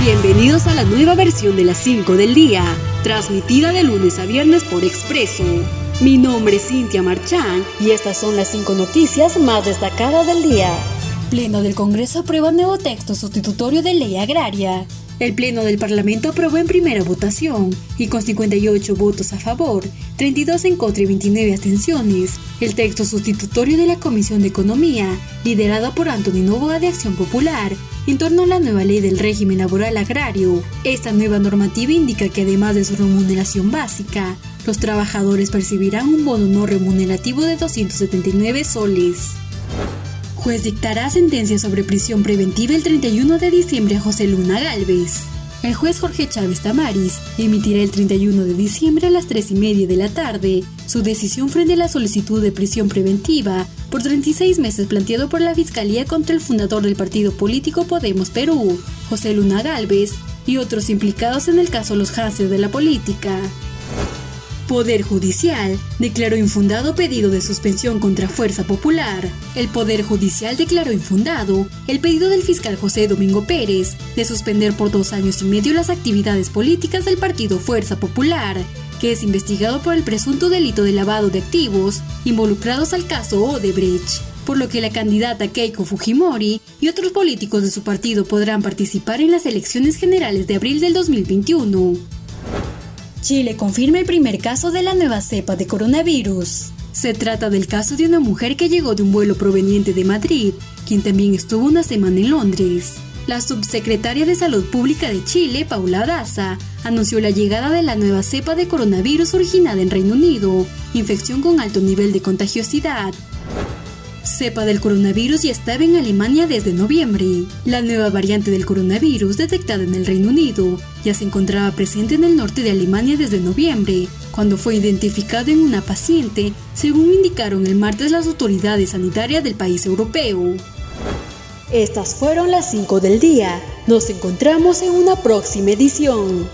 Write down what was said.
Bienvenidos a la nueva versión de las 5 del día, transmitida de lunes a viernes por Expreso. Mi nombre es Cintia Marchán y estas son las 5 noticias más destacadas del día. Pleno del Congreso aprueba nuevo texto sustitutorio de ley agraria. El Pleno del Parlamento aprobó en primera votación y con 58 votos a favor, 32 en contra y 29 abstenciones, el texto sustitutorio de la Comisión de Economía, liderado por Antonio Novoa de Acción Popular, en torno a la nueva ley del régimen laboral agrario. Esta nueva normativa indica que además de su remuneración básica, los trabajadores percibirán un bono no remunerativo de 279 soles. Juez dictará sentencia sobre prisión preventiva el 31 de diciembre a José Luna Galvez. El juez Jorge Chávez Tamaris emitirá el 31 de diciembre a las 3 y media de la tarde su decisión frente a la solicitud de prisión preventiva por 36 meses planteado por la Fiscalía contra el fundador del partido político Podemos Perú, José Luna Galvez, y otros implicados en el caso Los Hansel de la política. Poder Judicial declaró infundado pedido de suspensión contra Fuerza Popular. El Poder Judicial declaró infundado el pedido del fiscal José Domingo Pérez de suspender por dos años y medio las actividades políticas del partido Fuerza Popular, que es investigado por el presunto delito de lavado de activos involucrados al caso Odebrecht por lo que la candidata Keiko Fujimori y otros políticos de su partido podrán participar en las elecciones generales de abril del 2021. Chile confirma el primer caso de la nueva cepa de coronavirus. Se trata del caso de una mujer que llegó de un vuelo proveniente de Madrid, quien también estuvo una semana en Londres. La subsecretaria de Salud Pública de Chile, Paula Daza, anunció la llegada de la nueva cepa de coronavirus originada en Reino Unido, infección con alto nivel de contagiosidad, cepa del coronavirus ya estaba en Alemania desde noviembre. La nueva variante del coronavirus detectada en el Reino Unido ya se encontraba presente en el norte de Alemania desde noviembre, cuando fue identificado en una paciente, según indicaron el martes las autoridades sanitarias del país europeo. Estas fueron las 5 del día. Nos encontramos en una próxima edición.